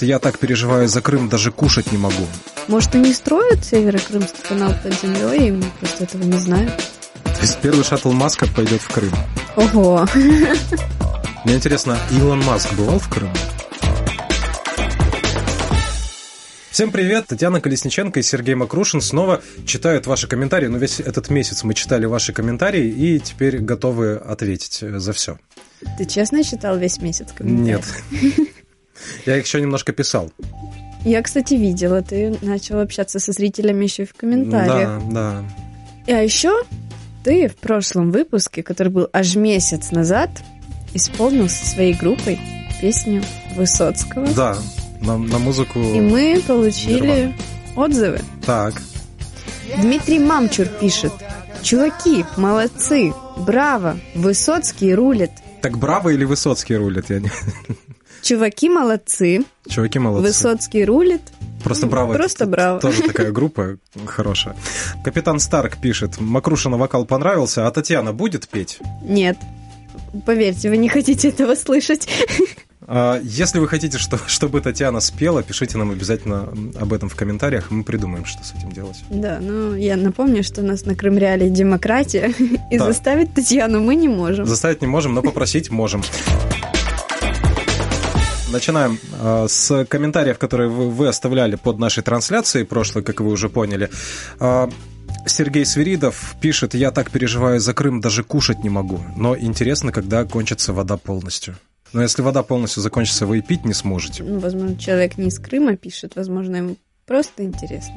Я так переживаю за Крым, даже кушать не могу. Может, и не строят Северо-Крымский канал под землей, и мы просто этого не знаем? То есть первый шаттл Маска пойдет в Крым. Ого! Мне интересно, Илон Маск бывал в Крыму? Всем привет, Татьяна Колесниченко и Сергей Макрушин снова читают ваши комментарии. Ну, весь этот месяц мы читали ваши комментарии и теперь готовы ответить за все. Ты честно читал весь месяц комментарии? Нет. Я их еще немножко писал. Я, кстати, видела, ты начал общаться со зрителями еще и в комментариях. Да, да. А еще ты в прошлом выпуске, который был аж месяц назад, исполнил со своей группой песню Высоцкого. Да, на, на музыку. И мы получили Нирвана. отзывы. Так. Дмитрий Мамчур пишет. Чуваки, молодцы, браво, Высоцкий рулит. Так браво или Высоцкий рулит? Я не... Чуваки молодцы. Чуваки молодцы. Высоцкий рулит. Просто браво. Просто это, браво. Тоже такая группа хорошая. Капитан Старк пишет. Макрушина вокал понравился, а Татьяна будет петь? Нет. Поверьте, вы не хотите этого слышать. А, если вы хотите, что, чтобы Татьяна спела, пишите нам обязательно об этом в комментариях, и мы придумаем, что с этим делать. Да, ну я напомню, что у нас на Крым Реале демократия, и да. заставить Татьяну мы не можем. Заставить не можем, но попросить можем. Начинаем э, с комментариев, которые вы, оставляли под нашей трансляцией прошлой, как вы уже поняли. Э, Сергей Свиридов пишет, я так переживаю за Крым, даже кушать не могу. Но интересно, когда кончится вода полностью. Но если вода полностью закончится, вы и пить не сможете. Ну, возможно, человек не из Крыма пишет, возможно, ему просто интересно.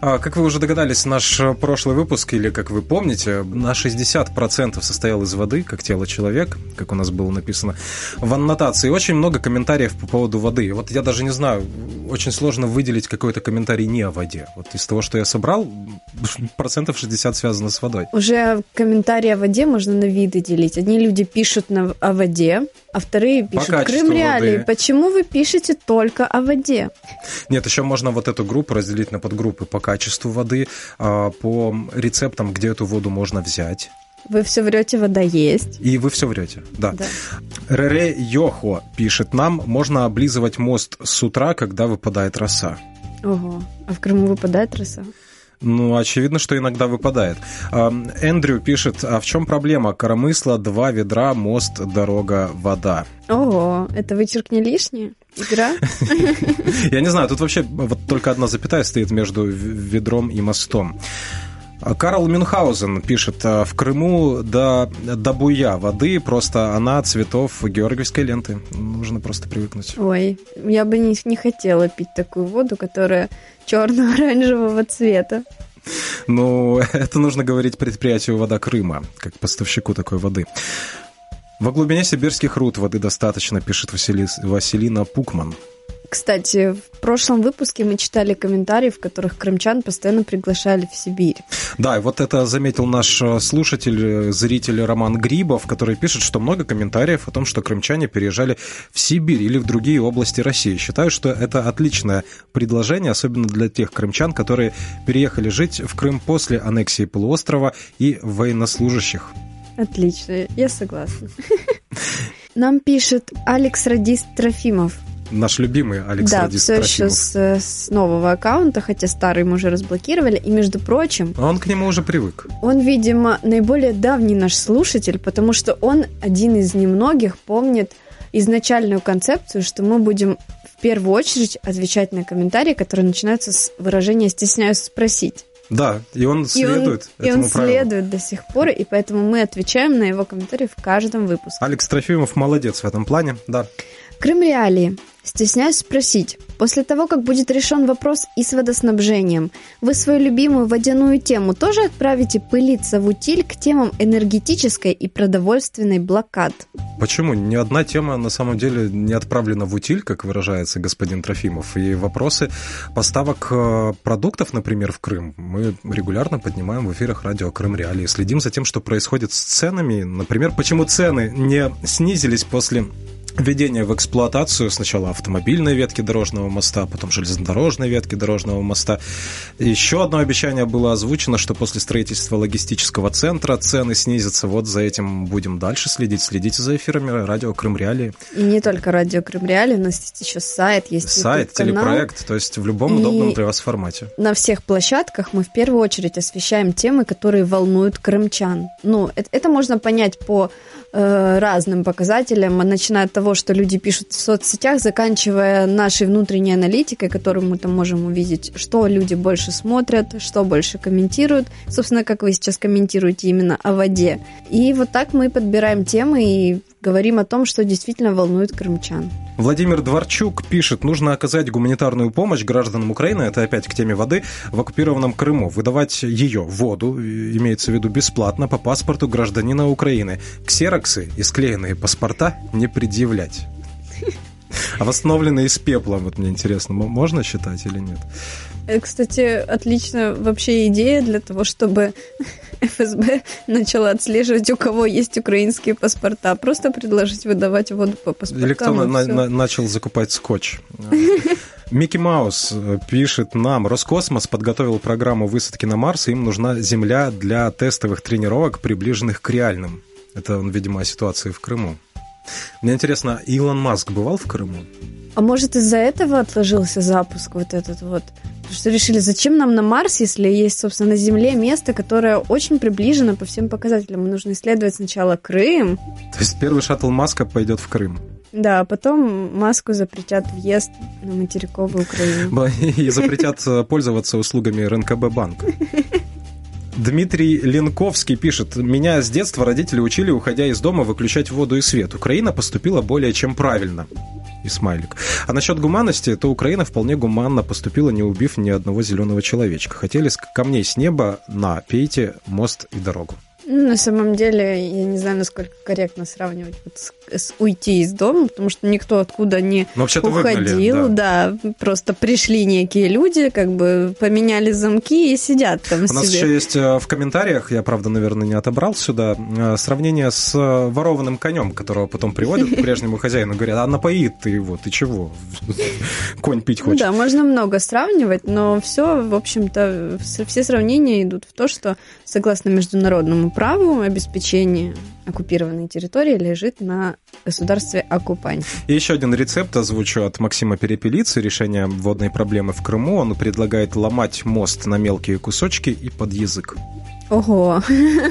А, как вы уже догадались, наш прошлый выпуск, или как вы помните, на 60% состоял из воды, как тело человека, как у нас было написано в аннотации. Очень много комментариев по поводу воды. Вот я даже не знаю, очень сложно выделить какой-то комментарий не о воде. Вот из того, что я собрал, процентов 60 связано с водой. Уже комментарии о воде можно на виды делить. Одни люди пишут на, о воде, а вторые пишут Крым реалии. Почему вы пишете только о воде? Нет, еще можно вот эту группу разделить на подгруппы по качеству воды, а, по рецептам, где эту воду можно взять. Вы все врете, вода есть. И вы все врете, да. да. Рере Йохо пишет нам, можно облизывать мост с утра, когда выпадает роса. Ого, а в Крыму выпадает роса? Ну, очевидно, что иногда выпадает. Эндрю пишет, а в чем проблема? Коромысла, два ведра, мост, дорога, вода. Ого, это вычеркни лишнее? Игра? Я не знаю, тут вообще вот только одна запятая стоит между ведром и мостом. Карл Мюнхгаузен пишет, в Крыму до, до буя воды, просто она цветов георгиевской ленты. Нужно просто привыкнуть. Ой, я бы не, не хотела пить такую воду, которая черно-оранжевого цвета. Ну, это нужно говорить предприятию «Вода Крыма», как поставщику такой воды. Во глубине сибирских руд воды достаточно, пишет Васили... Василина Пукман. Кстати, в прошлом выпуске мы читали комментарии, в которых крымчан постоянно приглашали в Сибирь. Да, и вот это заметил наш э, слушатель, э, зритель Роман Грибов, который пишет, что много комментариев о том, что крымчане переезжали в Сибирь или в другие области России. Считаю, что это отличное предложение, особенно для тех крымчан, которые переехали жить в Крым после аннексии полуострова и военнослужащих. Отлично, я согласна. Нам пишет Алекс Радист Трофимов наш любимый Алекс да, Радист все еще с, с нового аккаунта, хотя старый мы уже разблокировали. И, между прочим... А он к нему уже привык. Он, видимо, наиболее давний наш слушатель, потому что он один из немногих помнит изначальную концепцию, что мы будем в первую очередь отвечать на комментарии, которые начинаются с выражения «стесняюсь спросить». Да, и он следует и он, этому и он правилу. следует до сих пор, и поэтому мы отвечаем на его комментарии в каждом выпуске. Алекс Трофимов молодец в этом плане, да. Крым реалии. Стесняюсь спросить, после того, как будет решен вопрос и с водоснабжением, вы свою любимую водяную тему тоже отправите пылиться в утиль к темам энергетической и продовольственной блокад? Почему? Ни одна тема на самом деле не отправлена в утиль, как выражается господин Трофимов. И вопросы поставок э, продуктов, например, в Крым, мы регулярно поднимаем в эфирах радио Крым Реалии. Следим за тем, что происходит с ценами. Например, почему цены не снизились после введение в эксплуатацию сначала автомобильной ветки дорожного моста, потом железнодорожной ветки дорожного моста. Еще одно обещание было озвучено, что после строительства логистического центра цены снизятся. Вот за этим будем дальше следить. Следите за эфирами радио Крым Реалии. И не только радио Крым Реалии, у нас есть еще сайт, есть Сайт, телепроект, то есть в любом и удобном для вас формате. На всех площадках мы в первую очередь освещаем темы, которые волнуют крымчан. Ну, это, это можно понять по разным показателям, начиная от того, что люди пишут в соцсетях, заканчивая нашей внутренней аналитикой, которую мы там можем увидеть, что люди больше смотрят, что больше комментируют. Собственно, как вы сейчас комментируете именно о воде. И вот так мы подбираем темы и говорим о том, что действительно волнует крымчан. Владимир Дворчук пишет, нужно оказать гуманитарную помощь гражданам Украины, это опять к теме воды, в оккупированном Крыму. Выдавать ее, воду, имеется в виду бесплатно, по паспорту гражданина Украины. Ксероксы и склеенные паспорта не предъявлять. А восстановленные из пепла, вот мне интересно, можно считать или нет? Это, кстати, отличная вообще идея для того, чтобы ФСБ начала отслеживать, у кого есть украинские паспорта. Просто предложить выдавать воду по паспортам. Или кто на- на- начал закупать скотч. Микки Маус э, пишет нам, Роскосмос подготовил программу высадки на Марс, и им нужна Земля для тестовых тренировок, приближенных к реальным. Это, видимо, о ситуации в Крыму. Мне интересно, Илон Маск бывал в Крыму? А может, из-за этого отложился запуск вот этот вот? Потому что решили, зачем нам на Марс, если есть, собственно, на Земле место, которое очень приближено по всем показателям. Нужно исследовать сначала Крым. То есть первый шаттл Маска пойдет в Крым? Да, а потом Маску запретят въезд на материковую Украину. И запретят э, пользоваться услугами РНКБ банка. Дмитрий Ленковский пишет, меня с детства родители учили, уходя из дома, выключать воду и свет. Украина поступила более чем правильно. И смайлик. А насчет гуманности, то Украина вполне гуманно поступила, не убив ни одного зеленого человечка. Хотели камней с неба на пейте мост и дорогу. Ну, на самом деле, я не знаю, насколько корректно сравнивать вот с, с уйти из дома, потому что никто откуда не ну, уходил. Выгнали, да. да, просто пришли некие люди, как бы поменяли замки и сидят там У себе. нас еще есть э, в комментариях, я, правда, наверное, не отобрал сюда, э, сравнение с э, ворованным конем, которого потом приводят к прежнему хозяину. Говорят, а напоит ты его, ты чего? Конь пить хочет. Да, можно много сравнивать, но все, в общем-то, все сравнения идут в то, что согласно международному праву обеспечение оккупированной территории лежит на государстве оккупанте. И еще один рецепт озвучу от Максима Перепелицы. Решение водной проблемы в Крыму. Он предлагает ломать мост на мелкие кусочки и под язык. Ого!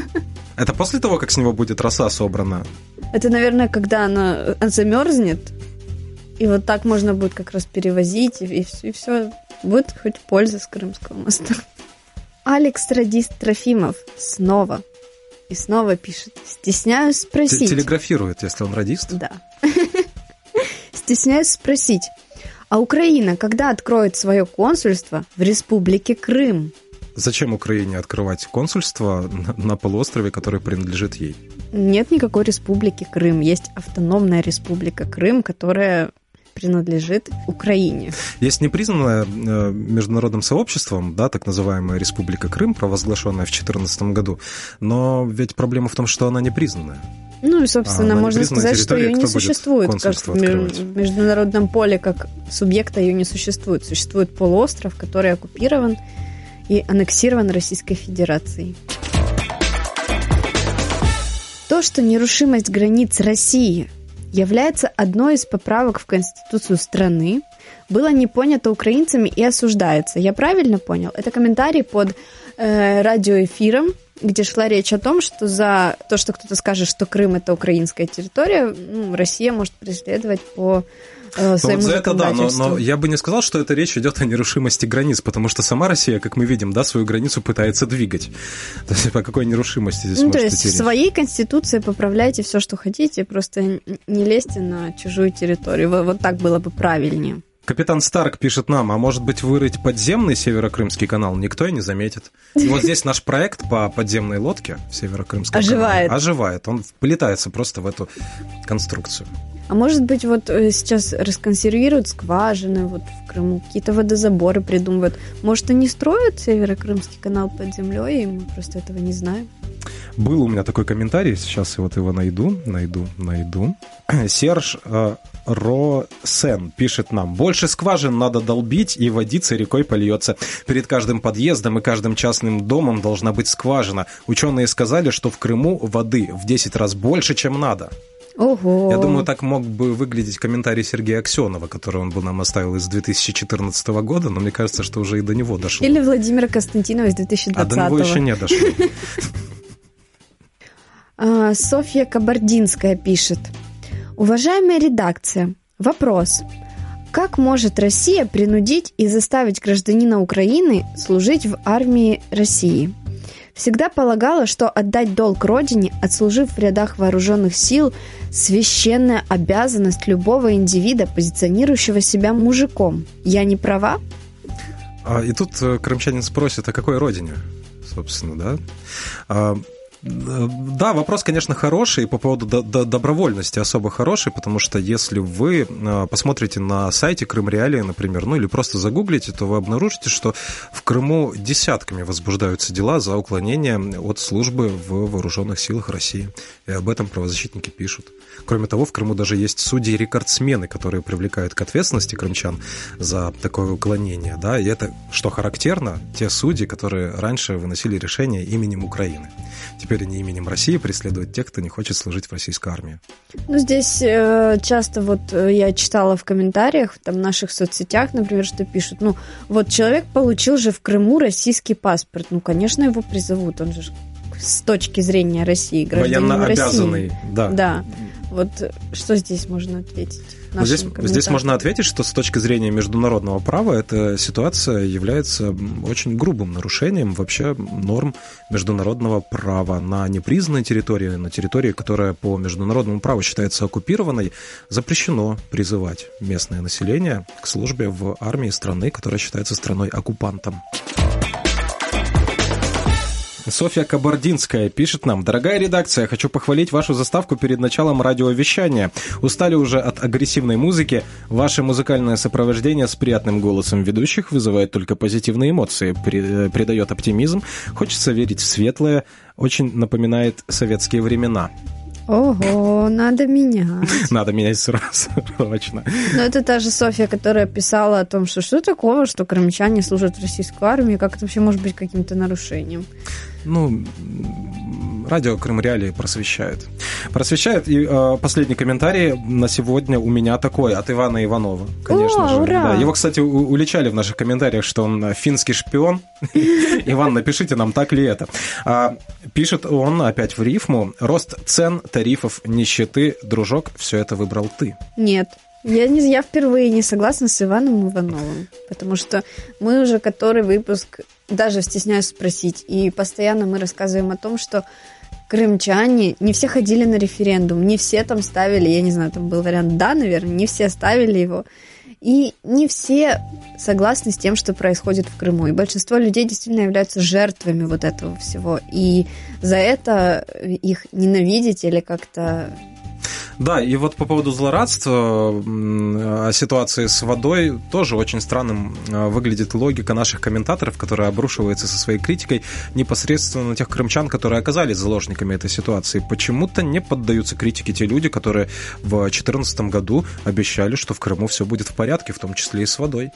Это после того, как с него будет роса собрана? Это, наверное, когда она замерзнет, и вот так можно будет как раз перевозить, и, и все. Будет хоть польза с Крымского моста. Алекс Радист Трофимов снова и снова пишет. Стесняюсь спросить. Телеграфирует, если он радист? Да. Стесняюсь спросить. А Украина когда откроет свое консульство в Республике Крым? Зачем Украине открывать консульство на полуострове, который принадлежит ей? Нет никакой республики Крым. Есть автономная республика Крым, которая принадлежит Украине. Есть непризнанная э, международным сообществом, да, так называемая Республика Крым, провозглашенная в 2014 году, но ведь проблема в том, что она не признанная. Ну и, собственно, а, можно сказать, что ее не существует как в международном поле, как субъекта ее не существует. Существует полуостров, который оккупирован и аннексирован Российской Федерацией. То, что нерушимость границ России является одной из поправок в Конституцию страны, было не понято украинцами и осуждается. Я правильно понял? Это комментарий под э, радиоэфиром, где шла речь о том, что за то, что кто-то скажет, что Крым это украинская территория, ну, Россия может преследовать по э, своему ну, вот за это да, но, но я бы не сказал, что это речь идет о нерушимости границ, потому что сама Россия, как мы видим, да, свою границу пытается двигать. То есть по какой нерушимости здесь ну, может то есть идти в своей конституции поправляйте все, что хотите, просто не лезьте на чужую территорию. Вот, так было бы правильнее. Капитан Старк пишет нам, а может быть вырыть подземный Северокрымский канал? Никто и не заметит. И вот здесь наш проект по подземной лодке в Северокрымском Оживает. канале оживает. Он вплетается просто в эту конструкцию. А может быть, вот э, сейчас расконсервируют скважины вот в Крыму, какие-то водозаборы придумывают. Может, они строят Северокрымский канал под землей, и мы просто этого не знаем. Был у меня такой комментарий, сейчас я вот его найду, найду, найду. Серж э, Росен пишет нам. Больше скважин надо долбить, и водица рекой польется. Перед каждым подъездом и каждым частным домом должна быть скважина. Ученые сказали, что в Крыму воды в 10 раз больше, чем надо. Ого. Я думаю, так мог бы выглядеть комментарий Сергея Аксенова, который он бы нам оставил из 2014 года, но мне кажется, что уже и до него дошло. Или Владимира Константинова из 2020 А до него еще не дошло. А, Софья Кабардинская пишет. Уважаемая редакция, вопрос. Как может Россия принудить и заставить гражданина Украины служить в армии России? Всегда полагала, что отдать долг родине, отслужив в рядах вооруженных сил, священная обязанность любого индивида, позиционирующего себя мужиком. Я не права? А, и тут э, крымчанин спросит, о какой родине, собственно, да? А, да, вопрос, конечно, хороший, по поводу добровольности особо хороший, потому что если вы а, посмотрите на сайте Крым Реалии, например, ну или просто загуглите, то вы обнаружите, что в Крыму десятками возбуждаются дела за уклонение от службы в вооруженных силах России. И об этом правозащитники пишут. Кроме того, в Крыму даже есть судьи-рекордсмены, которые привлекают к ответственности крымчан за такое уклонение. Да? И это, что характерно, те судьи, которые раньше выносили решения именем Украины. Теперь они именем России преследуют тех, кто не хочет служить в российской армии. Ну, здесь э, часто вот э, я читала в комментариях, там, в наших соцсетях, например, что пишут, ну, вот человек получил же в Крыму российский паспорт, ну, конечно, его призовут, он же с точки зрения России, гражданин Военно обязанный, России. да. Да. Вот что здесь можно ответить? Здесь, здесь можно ответить, что с точки зрения международного права эта ситуация является очень грубым нарушением вообще норм международного права на непризнанной территории, на территории, которая по международному праву считается оккупированной, запрещено призывать местное население к службе в армии страны, которая считается страной-оккупантом. Софья Кабардинская пишет нам. Дорогая редакция, хочу похвалить вашу заставку перед началом радиовещания. Устали уже от агрессивной музыки. Ваше музыкальное сопровождение с приятным голосом ведущих вызывает только позитивные эмоции, э, придает оптимизм. Хочется верить в светлое, очень напоминает советские времена. Ого, надо менять. Надо менять срочно. Но это та же Софья, которая писала о том, что что такого, что крымчане служат в российской армии, как это вообще может быть каким-то нарушением. Ну, радио Крым Реалии просвещает. Просвещает. И э, последний комментарий на сегодня у меня такой, от Ивана Иванова, конечно О, же. Ура! Да, его, кстати, у- уличали в наших комментариях, что он финский шпион. Иван, напишите нам, так ли это. А, пишет он опять в рифму. Рост цен, тарифов, нищеты, дружок, все это выбрал ты. Нет. Я, не, я впервые не согласна с Иваном Ивановым, потому что мы уже который выпуск, даже стесняюсь спросить, и постоянно мы рассказываем о том, что крымчане не все ходили на референдум, не все там ставили, я не знаю, там был вариант «да», наверное, не все ставили его, и не все согласны с тем, что происходит в Крыму. И большинство людей действительно являются жертвами вот этого всего. И за это их ненавидеть или как-то да, и вот по поводу злорадства, ситуации с водой тоже очень странным э, выглядит логика наших комментаторов, которая обрушивается со своей критикой непосредственно на тех крымчан, которые оказались заложниками этой ситуации. Почему-то не поддаются критике те люди, которые в 2014 году обещали, что в Крыму все будет в порядке, в том числе и с водой.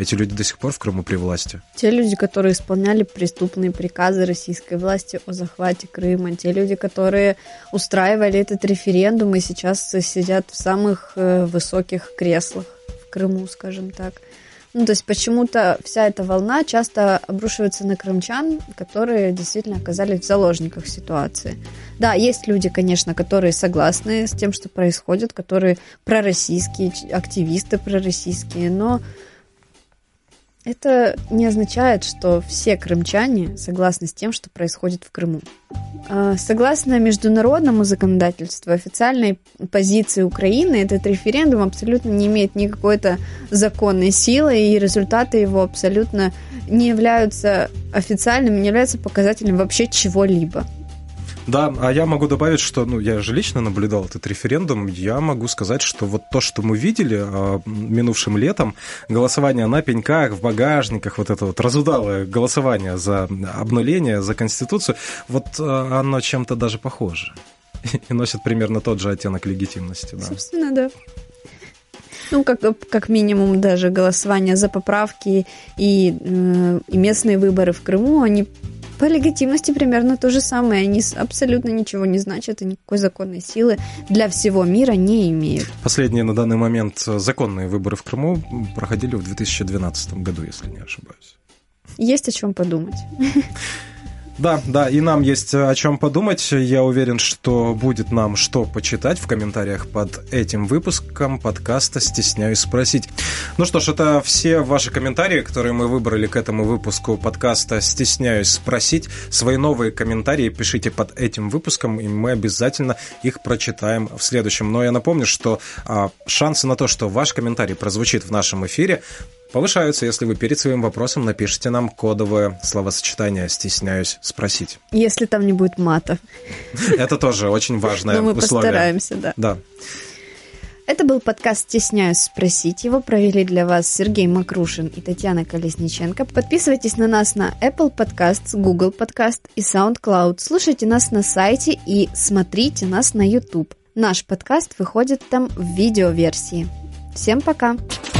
Эти люди до сих пор в Крыму при власти. Те люди, которые исполняли преступные приказы российской власти о захвате Крыма, те люди, которые устраивали этот референдум и сейчас сидят в самых э, высоких креслах в Крыму, скажем так. Ну, то есть почему-то вся эта волна часто обрушивается на крымчан, которые действительно оказались в заложниках ситуации. Да, есть люди, конечно, которые согласны с тем, что происходит, которые пророссийские, активисты пророссийские, но это не означает, что все крымчане согласны с тем, что происходит в Крыму. А, согласно международному законодательству, официальной позиции Украины, этот референдум абсолютно не имеет никакой-то законной силы, и результаты его абсолютно не являются официальными, не являются показателем вообще чего-либо. Да, а я могу добавить, что, ну, я же лично наблюдал этот референдум, я могу сказать, что вот то, что мы видели а, минувшим летом, голосование на пеньках, в багажниках, вот это вот разудалое голосование за обнуление, за Конституцию, вот а, оно чем-то даже похоже и носит примерно тот же оттенок легитимности. Да. Собственно, да. Ну, как, как минимум, даже голосование за поправки и, э, и местные выборы в Крыму, они по легитимности примерно то же самое. Они абсолютно ничего не значат и никакой законной силы для всего мира не имеют. Последние на данный момент законные выборы в Крыму проходили в 2012 году, если не ошибаюсь. Есть о чем подумать. Да, да, и нам есть о чем подумать. Я уверен, что будет нам что почитать в комментариях под этим выпуском подкаста «Стесняюсь спросить». Ну что ж, это все ваши комментарии, которые мы выбрали к этому выпуску подкаста «Стесняюсь спросить». Свои новые комментарии пишите под этим выпуском, и мы обязательно их прочитаем в следующем. Но я напомню, что а, шансы на то, что ваш комментарий прозвучит в нашем эфире, повышаются, если вы перед своим вопросом напишите нам кодовое словосочетание «стесняюсь спросить». Если там не будет мата. Это тоже очень важное Но мы условие. постараемся, да. Да. Это был подкаст «Стесняюсь спросить». Его провели для вас Сергей Макрушин и Татьяна Колесниченко. Подписывайтесь на нас на Apple Podcasts, Google Podcast и SoundCloud. Слушайте нас на сайте и смотрите нас на YouTube. Наш подкаст выходит там в видеоверсии. Всем пока! Пока!